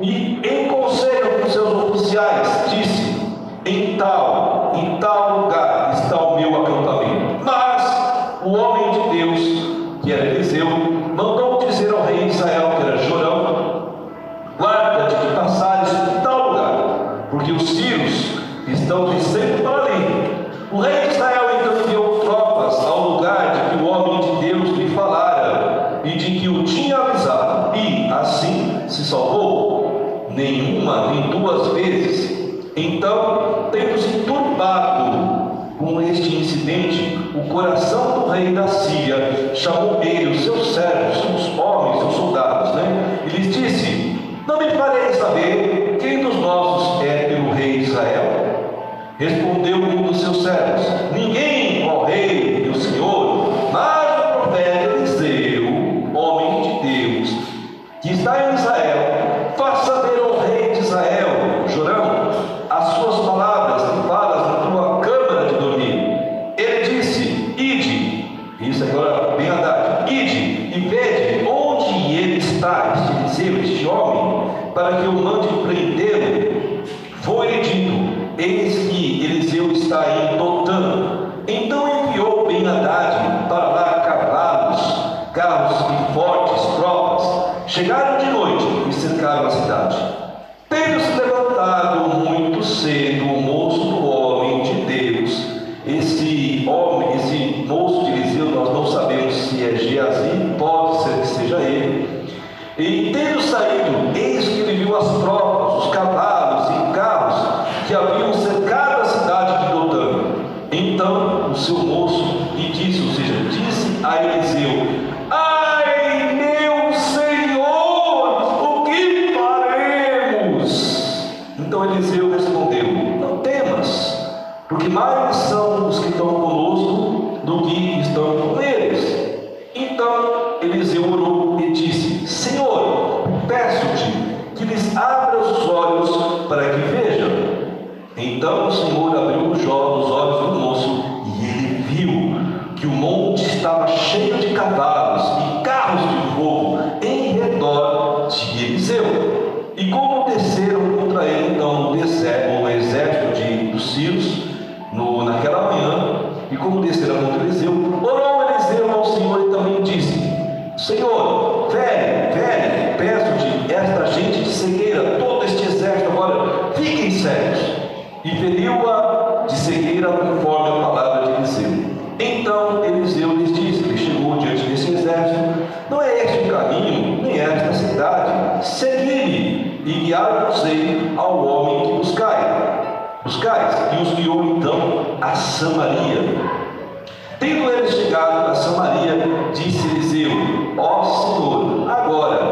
E em conselho com seus oficiais, disse: em tal, em tal I want to de mão exército, o exército de, dos Sírios no, naquela manhã, e como desceram contra Eliseu, orou Eliseu ao Senhor e também disse: Senhor, velho, velho, peço-te esta gente de cegueira, todo este exército agora, fiquem cegos. E feriu-a de cegueira conforme a palavra de Eliseu. Então Eliseu lhes disse: Ele chegou diante desse exército, não é este o caminho, nem é esta cidade, segui-me e guiar-vos-ei ao homem e os guiou então a Samaria. Tendo eles chegado a Samaria, disse-lhes eu: Ó Senhor, agora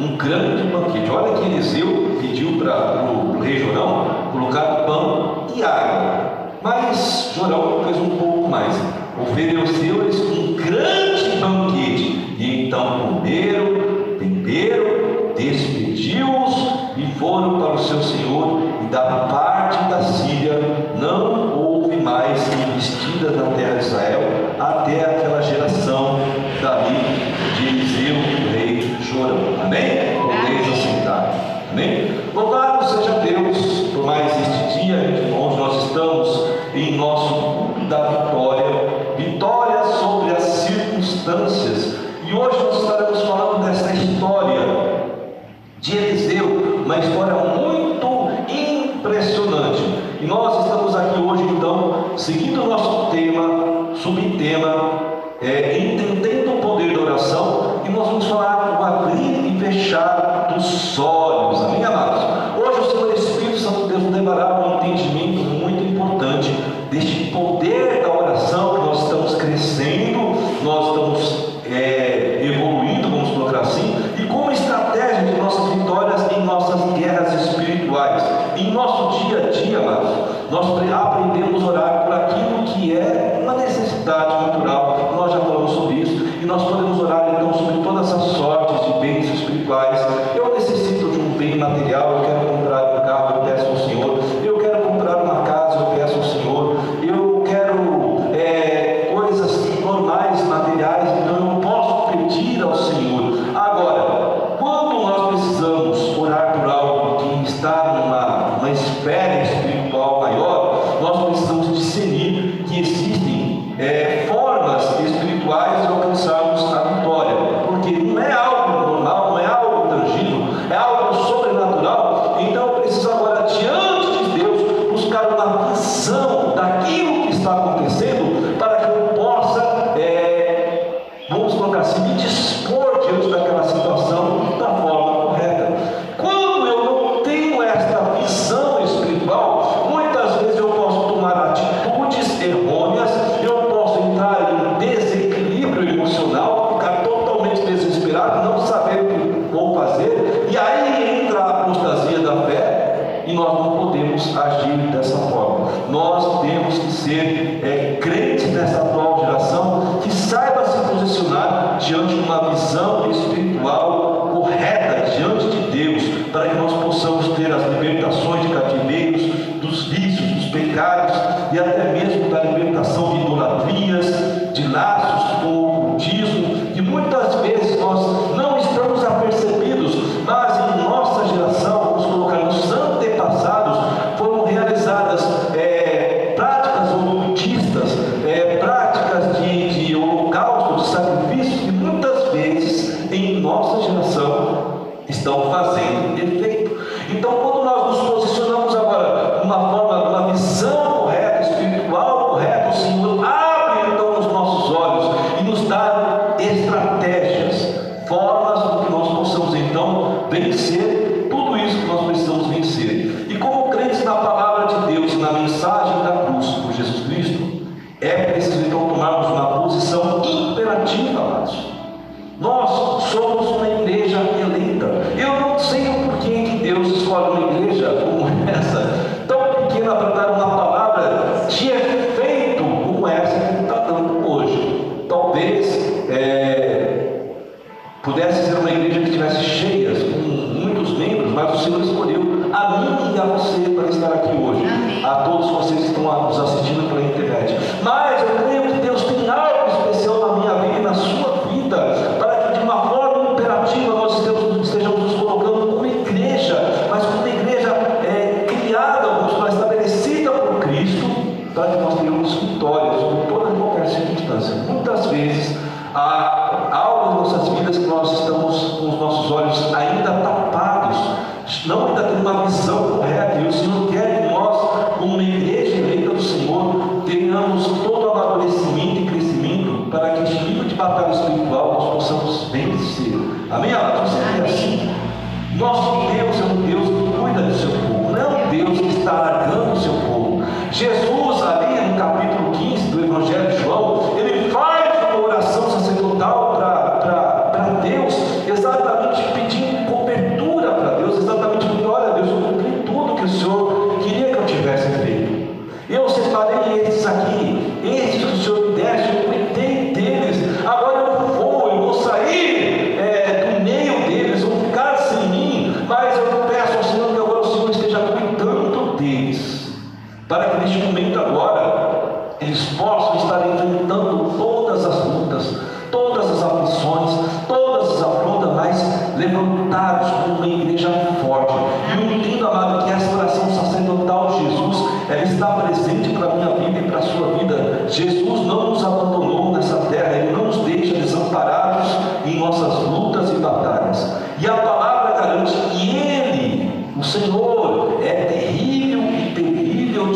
um crânio de banquete. Olha que Eliseu pediu para o rei Jorão colocar pão e água. Mas Jorão fez um pouco mais. Ofereceu sobrenatural. Então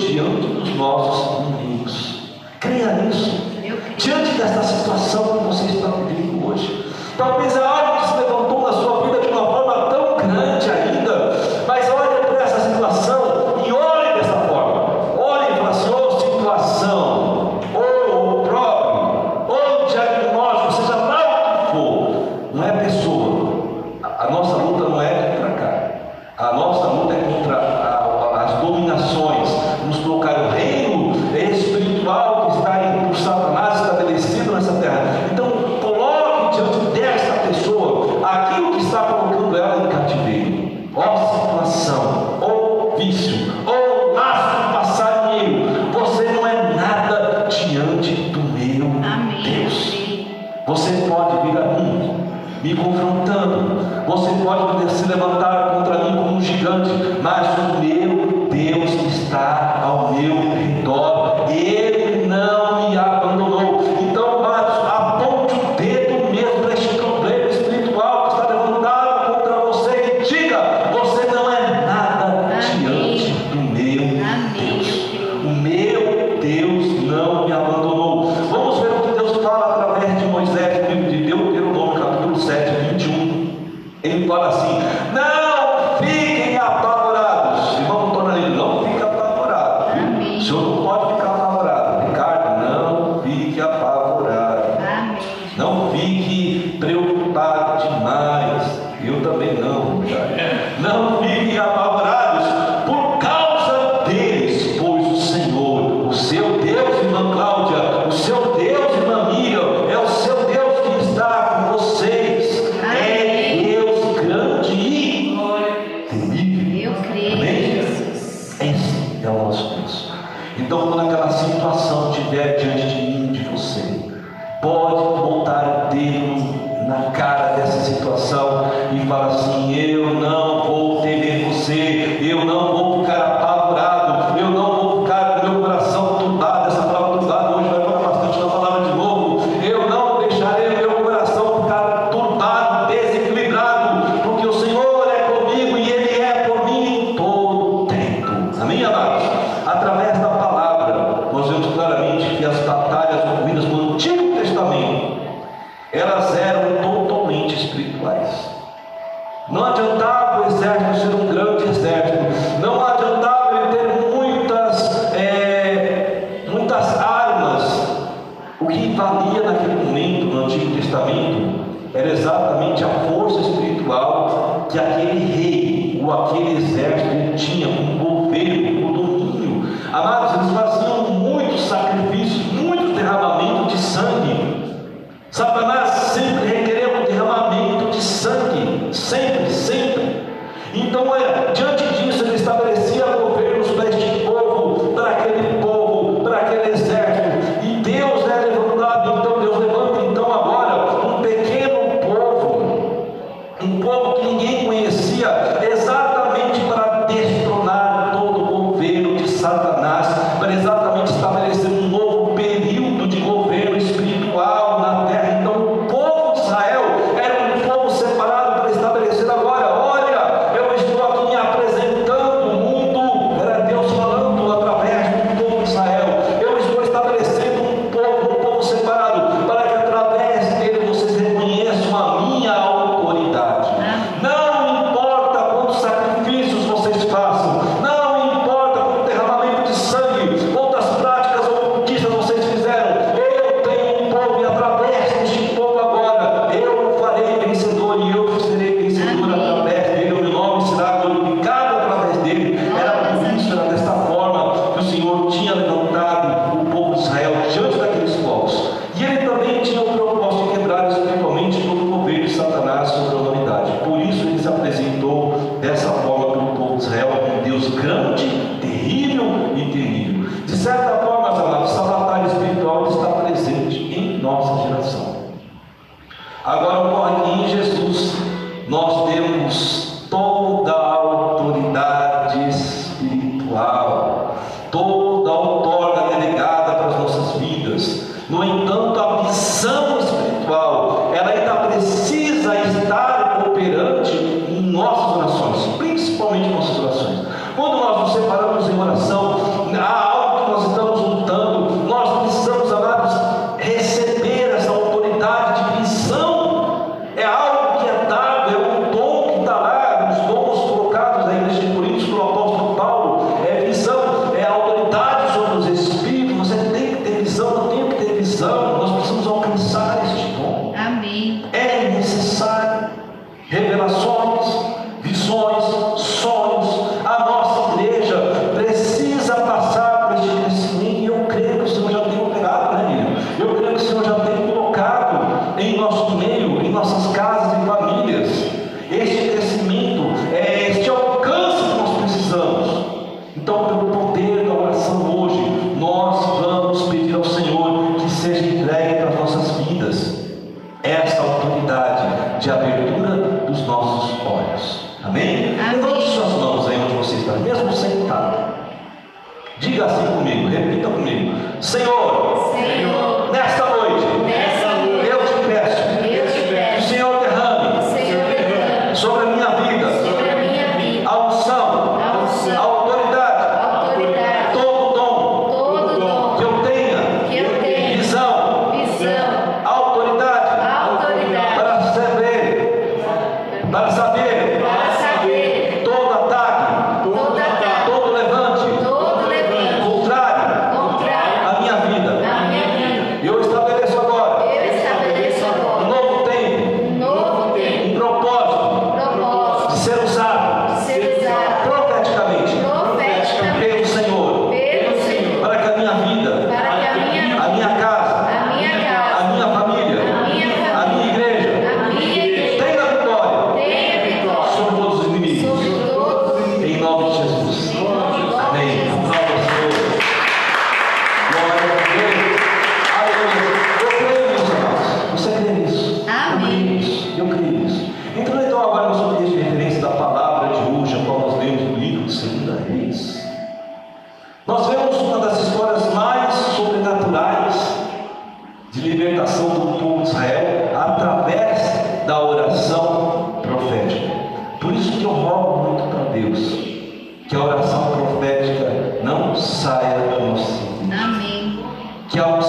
diante dos nossos inimigos. Creia nisso. Diante desta situação que você está vivendo hoje, talvez a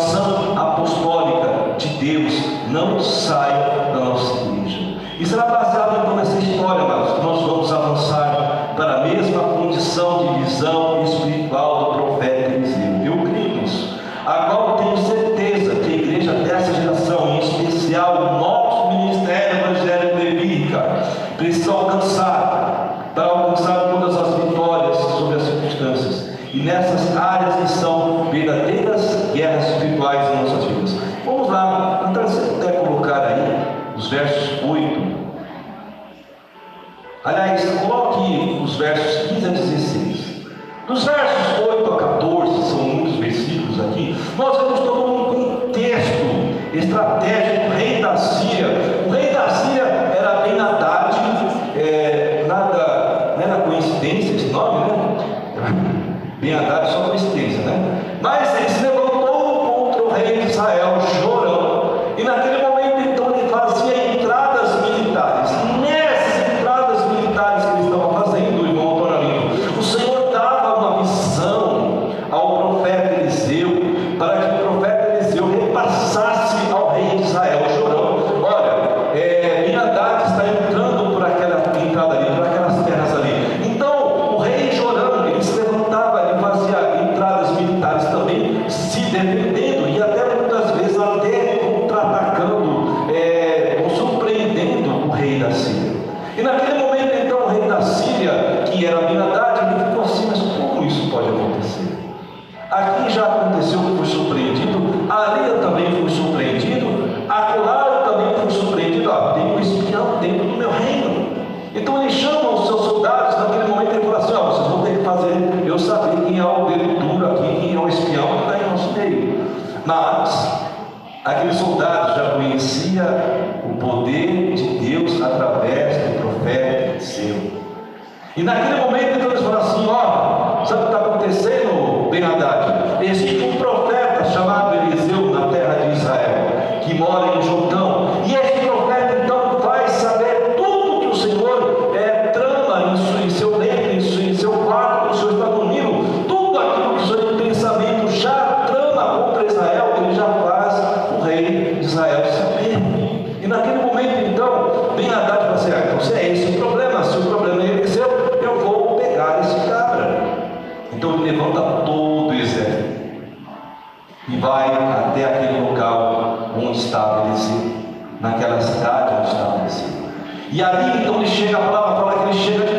vocação apostólica de Deus não saia da nossa igreja. E será baseado então nessa história, amados, que nós vamos avançar para a mesma condição de visão naquela cidade onde estava o E ali então ele chega, a palavra fala que ele chega de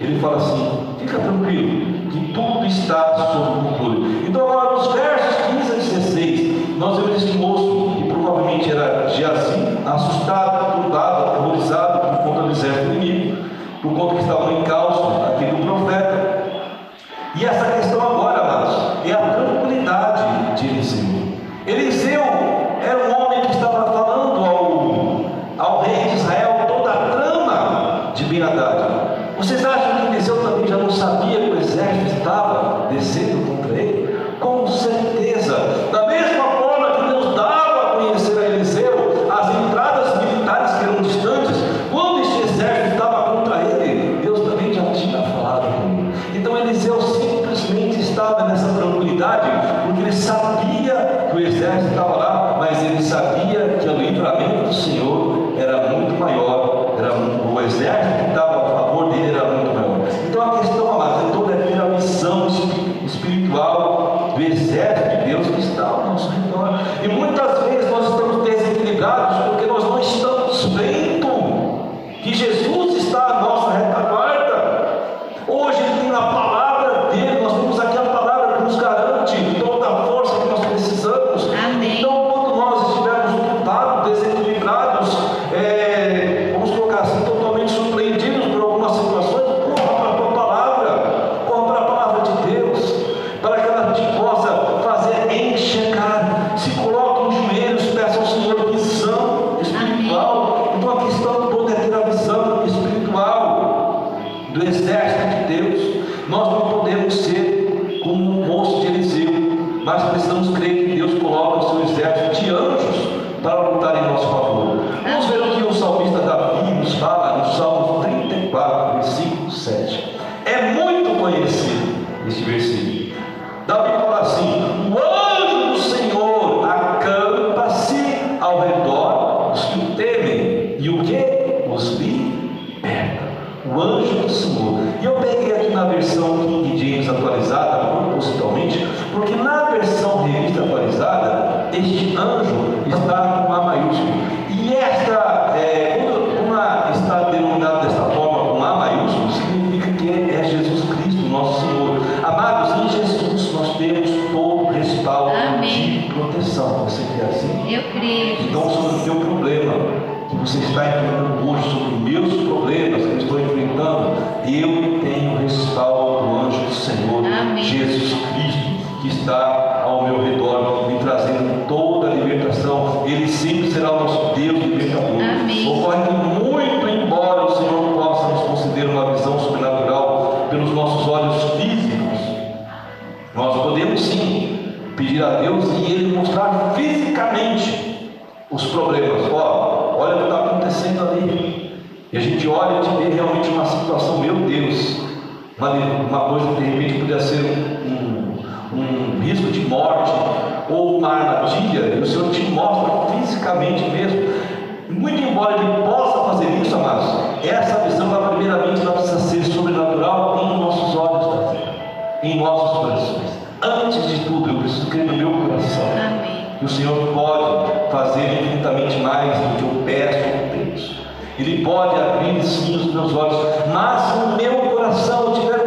Ele fala assim: fica tranquilo, que tudo está sob controle. Então, agora, nos versos 15 a 16, nós vemos esse moço, que provavelmente era Geazi, nosso Senhor. Amados, em Jesus nós temos todo respaldo de proteção. Você quer assim? Eu creio. Então, sobre o seu problema que você está enfrentando hoje, sobre meus problemas que eu estou enfrentando, eu tenho o respaldo do anjo do Senhor, Amém. Jesus Cristo, que está uma coisa que de repente podia ser um, um, um risco de morte ou uma armadilha, e o Senhor te mostra fisicamente mesmo. Muito embora ele possa fazer isso, amados, essa visão, ela, primeiramente, ela precisa ser sobrenatural em nossos olhos, em nossos corações. Antes de tudo, eu preciso crer no meu coração Amém. que o Senhor pode fazer infinitamente mais do que eu peço ou penso. Ele pode abrir sim os meus olhos, mas o meu coração, tiver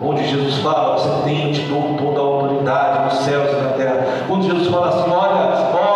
onde Jesus fala, você tem, te dou toda a autoridade nos céus e na terra. Quando Jesus fala assim, olha, olha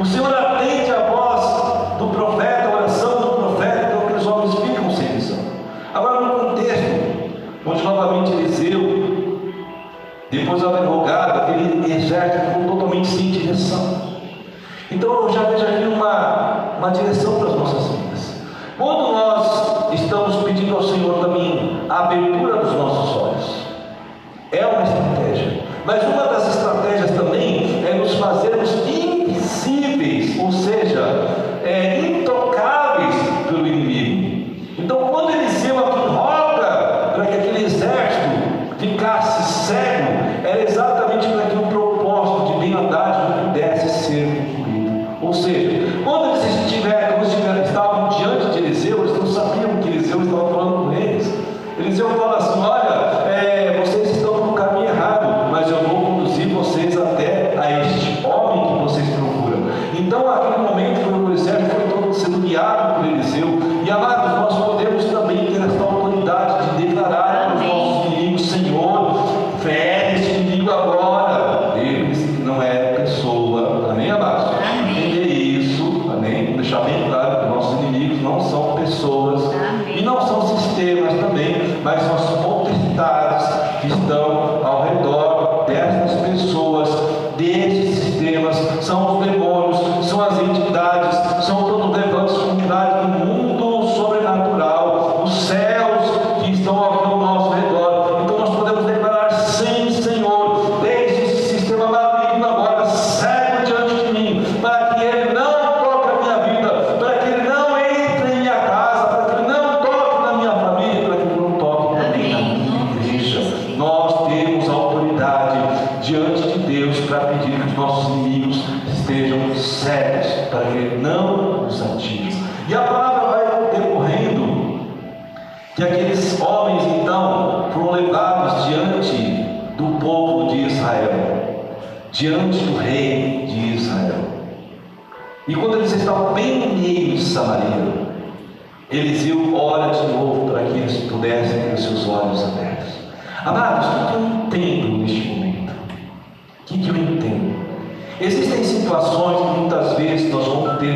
O Senhor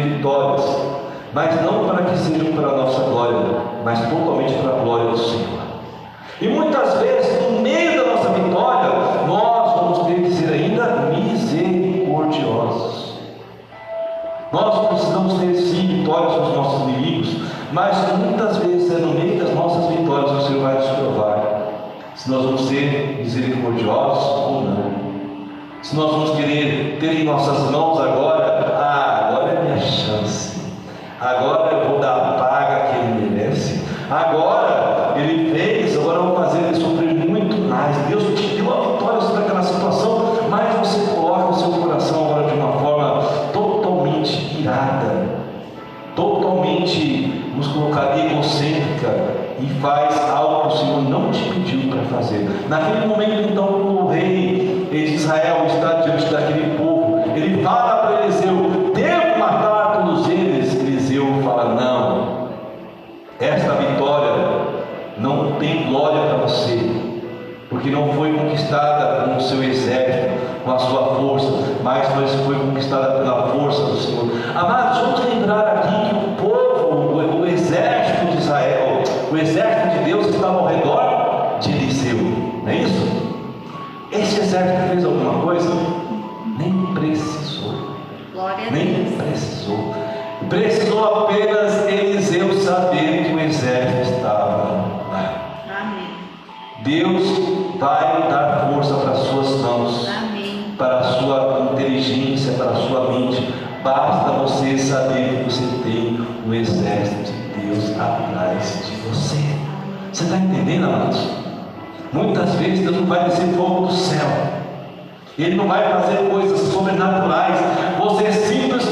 vitórias, mas não para que sejam para a nossa glória, mas totalmente para a glória do Senhor. E muitas vezes, no meio da nossa vitória, nós vamos ter que ser ainda misericordiosos. Nós precisamos ter sim vitórias com os nossos inimigos, mas muitas vezes é no meio das nossas vitórias que o Senhor vai nos provar se nós vamos ser misericordiosos ou não. Se nós vamos querer ter em nossas mãos agora Agora eu vou dar a paga que ele merece. Agora ele fez, agora eu vou fazer ele sofrer muito mais. Deus te deu a vitória sobre aquela situação, mas você coloca o seu coração agora de uma forma totalmente irada, totalmente, nos colocaria egocêntrica e faz algo que o Senhor não te pediu para fazer. Naquele momento conquistada com o seu exército, com a sua força, mas não foi conquistada pela força do Senhor. Amados, vamos lembrar aqui que o povo, o exército de Israel, o exército de Deus estava ao redor de Eliseu, não é isso? Esse exército fez alguma coisa? está entendendo, amados? Muitas vezes Deus não vai descer fogo do céu. Ele não vai fazer coisas sobrenaturais. Você é simplesmente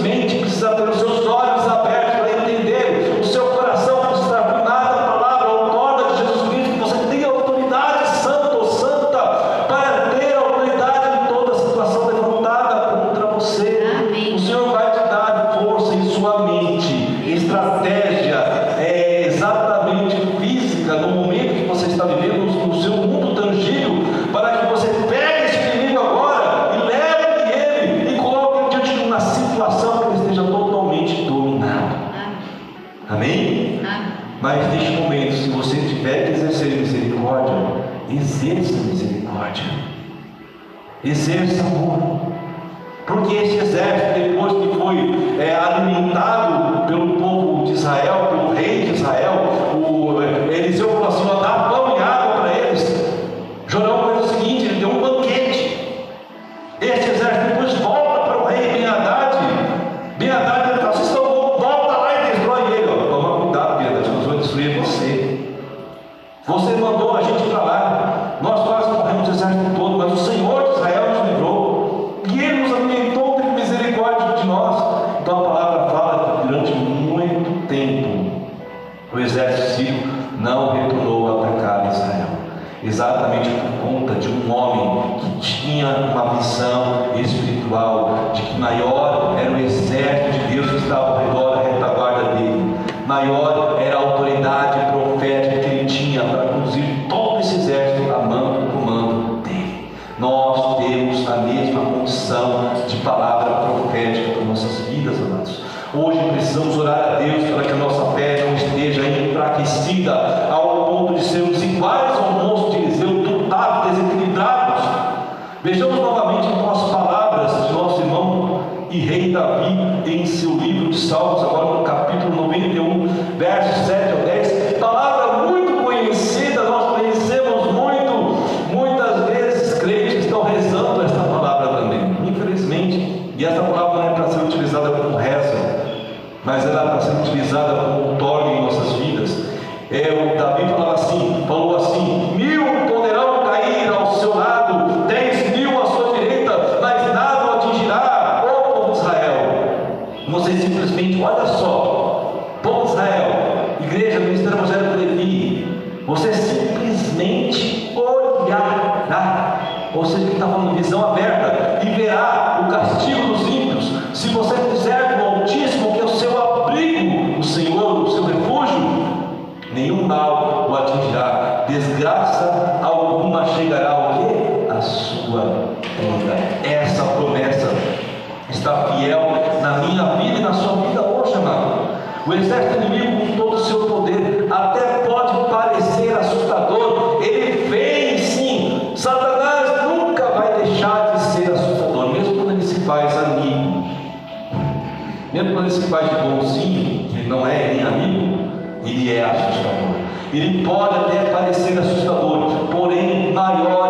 Mas neste momento, se você tiver que exercer misericórdia, exerça misericórdia. Exerça amor. Porque esse exército, depois que foi é, alimentado vida esse de bonzinho, que não é nem amigo, ele é assustador. Ele pode até parecer assustador, porém maior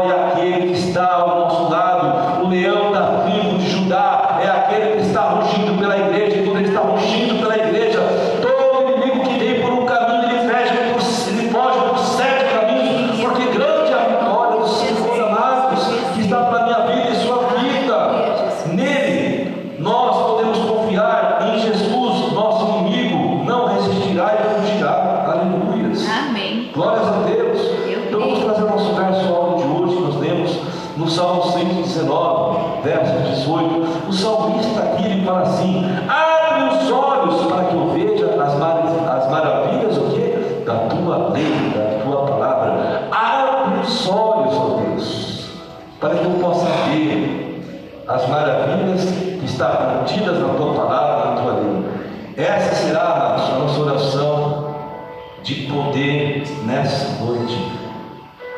de poder nessa noite.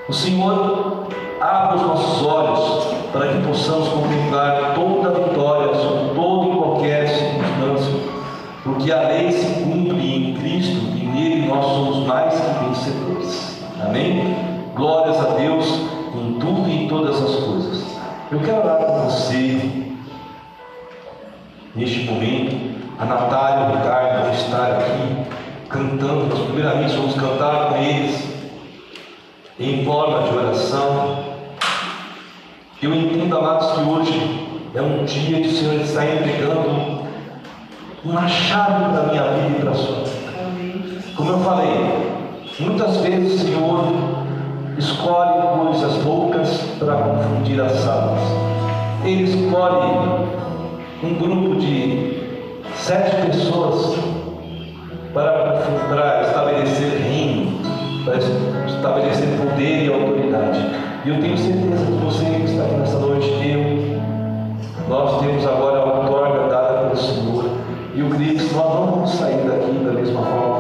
O Senhor abre os nossos olhos para que possamos contemplar toda a vitória sobre todo e qualquer circunstância, porque a lei se cumpre em Cristo e nele nós somos mais que vencedores. Amém? Glórias a Deus em tudo e em todas as coisas. Eu quero orar com você neste momento. A Natália, o Ricardo, estar aqui cantando, nós primeiramente vamos cantar com eles em forma de oração. Eu entendo, amados, que hoje é um dia que o Senhor está entregando uma chave para a minha vida e para a sua Como eu falei, muitas vezes o Senhor escolhe coisas loucas para confundir as salas. Ele escolhe um grupo de sete pessoas para estabelecer reino, para estabelecer poder e autoridade. E eu tenho certeza que você que está aqui nessa noite, eu, nós temos agora a outorga dada pelo Senhor. E o Cristo, nós não vamos sair daqui da mesma forma